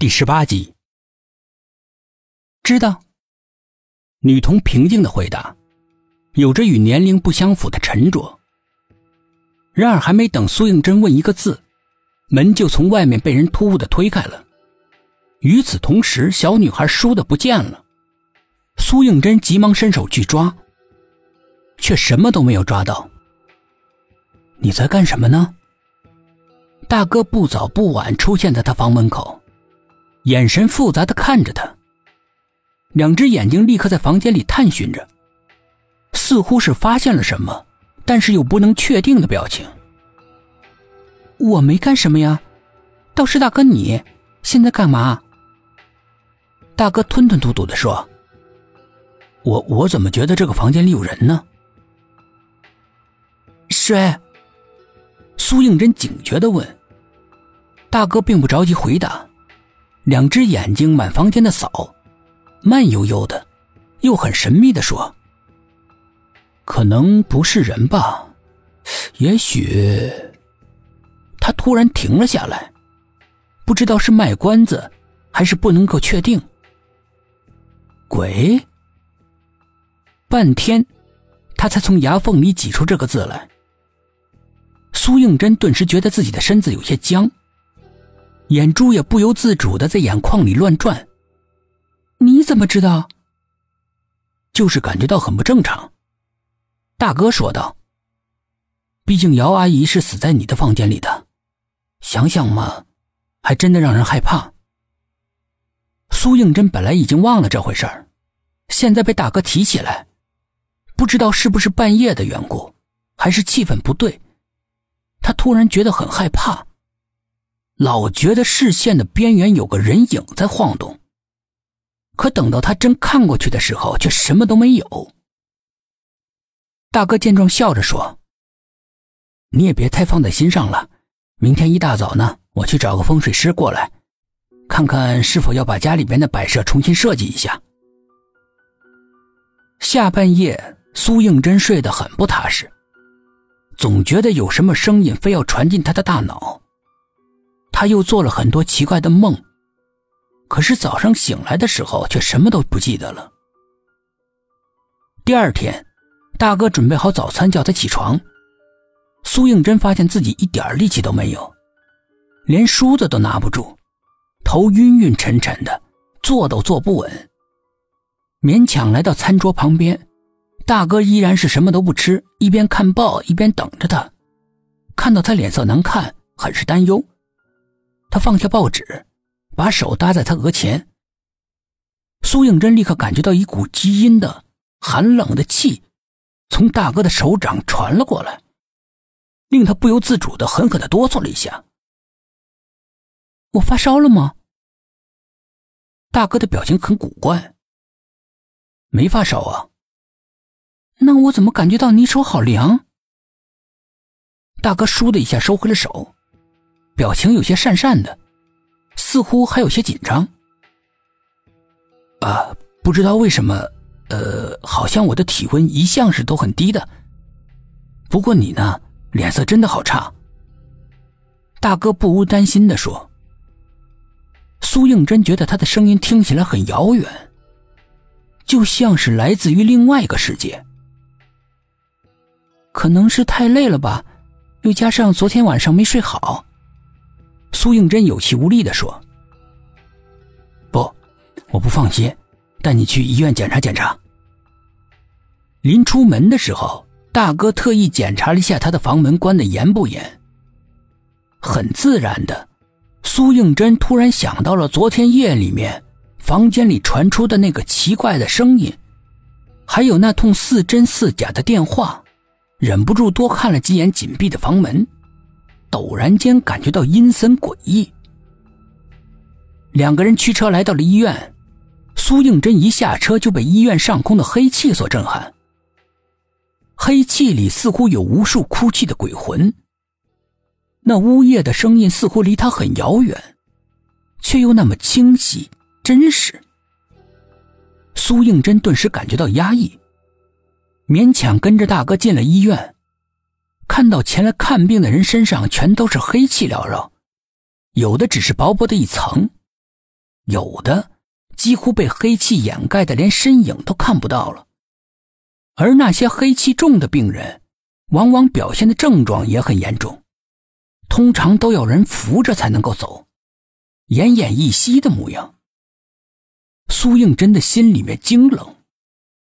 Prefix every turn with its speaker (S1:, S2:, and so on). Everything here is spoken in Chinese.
S1: 第十八集。
S2: 知道。
S1: 女童平静的回答，有着与年龄不相符的沉着。然而，还没等苏应真问一个字，门就从外面被人突兀的推开了。与此同时，小女孩倏地不见了。苏应真急忙伸手去抓，却什么都没有抓到。你在干什么呢？大哥不早不晚出现在他房门口。眼神复杂的看着他，两只眼睛立刻在房间里探寻着，似乎是发现了什么，但是又不能确定的表情。
S2: 我没干什么呀，倒是大哥你现在干嘛？
S1: 大哥吞吞吐吐的说：“我我怎么觉得这个房间里有人呢？”
S2: 谁？
S1: 苏应真警觉的问。大哥并不着急回答。两只眼睛满房间的扫，慢悠悠的，又很神秘的说：“可能不是人吧，也许……”他突然停了下来，不知道是卖关子，还是不能够确定。鬼。半天，他才从牙缝里挤出这个字来。苏应真顿时觉得自己的身子有些僵。眼珠也不由自主的在眼眶里乱转。
S2: 你怎么知道？
S1: 就是感觉到很不正常。大哥说道：“毕竟姚阿姨是死在你的房间里的，想想嘛，还真的让人害怕。”苏应真本来已经忘了这回事儿，现在被大哥提起来，不知道是不是半夜的缘故，还是气氛不对，他突然觉得很害怕。老觉得视线的边缘有个人影在晃动，可等到他真看过去的时候，却什么都没有。大哥见状，笑着说：“你也别太放在心上了，明天一大早呢，我去找个风水师过来，看看是否要把家里边的摆设重新设计一下。”下半夜，苏应真睡得很不踏实，总觉得有什么声音非要传进他的大脑。他又做了很多奇怪的梦，可是早上醒来的时候却什么都不记得了。第二天，大哥准备好早餐叫他起床，苏应真发现自己一点力气都没有，连梳子都拿不住，头晕晕沉沉的，坐都坐不稳。勉强来到餐桌旁边，大哥依然是什么都不吃，一边看报一边等着他。看到他脸色难看，很是担忧。他放下报纸，把手搭在他额前。苏应真立刻感觉到一股基因的寒冷的气，从大哥的手掌传了过来，令他不由自主的狠狠的哆嗦了一下。
S2: 我发烧了吗？
S1: 大哥的表情很古怪。没发烧啊。
S2: 那我怎么感觉到你手好凉？
S1: 大哥倏的一下收回了手。表情有些讪讪的，似乎还有些紧张。啊，不知道为什么，呃，好像我的体温一向是都很低的。不过你呢，脸色真的好差。大哥不无担心的说。苏应真觉得他的声音听起来很遥远，就像是来自于另外一个世界。
S2: 可能是太累了吧，又加上昨天晚上没睡好。
S1: 苏应真有气无力的说：“不，我不放心，带你去医院检查检查。”临出门的时候，大哥特意检查了一下他的房门关的严不严。很自然的，苏应真突然想到了昨天夜里面房间里传出的那个奇怪的声音，还有那通似真似假的电话，忍不住多看了几眼紧闭的房门。陡然间感觉到阴森诡异。两个人驱车来到了医院，苏应真一下车就被医院上空的黑气所震撼。黑气里似乎有无数哭泣的鬼魂。那呜咽的声音似乎离他很遥远，却又那么清晰真实。苏应真顿时感觉到压抑，勉强跟着大哥进了医院。看到前来看病的人身上全都是黑气缭绕，有的只是薄薄的一层，有的几乎被黑气掩盖的，连身影都看不到了。而那些黑气重的病人，往往表现的症状也很严重，通常都要人扶着才能够走，奄奄一息的模样。苏应真的心里面惊冷，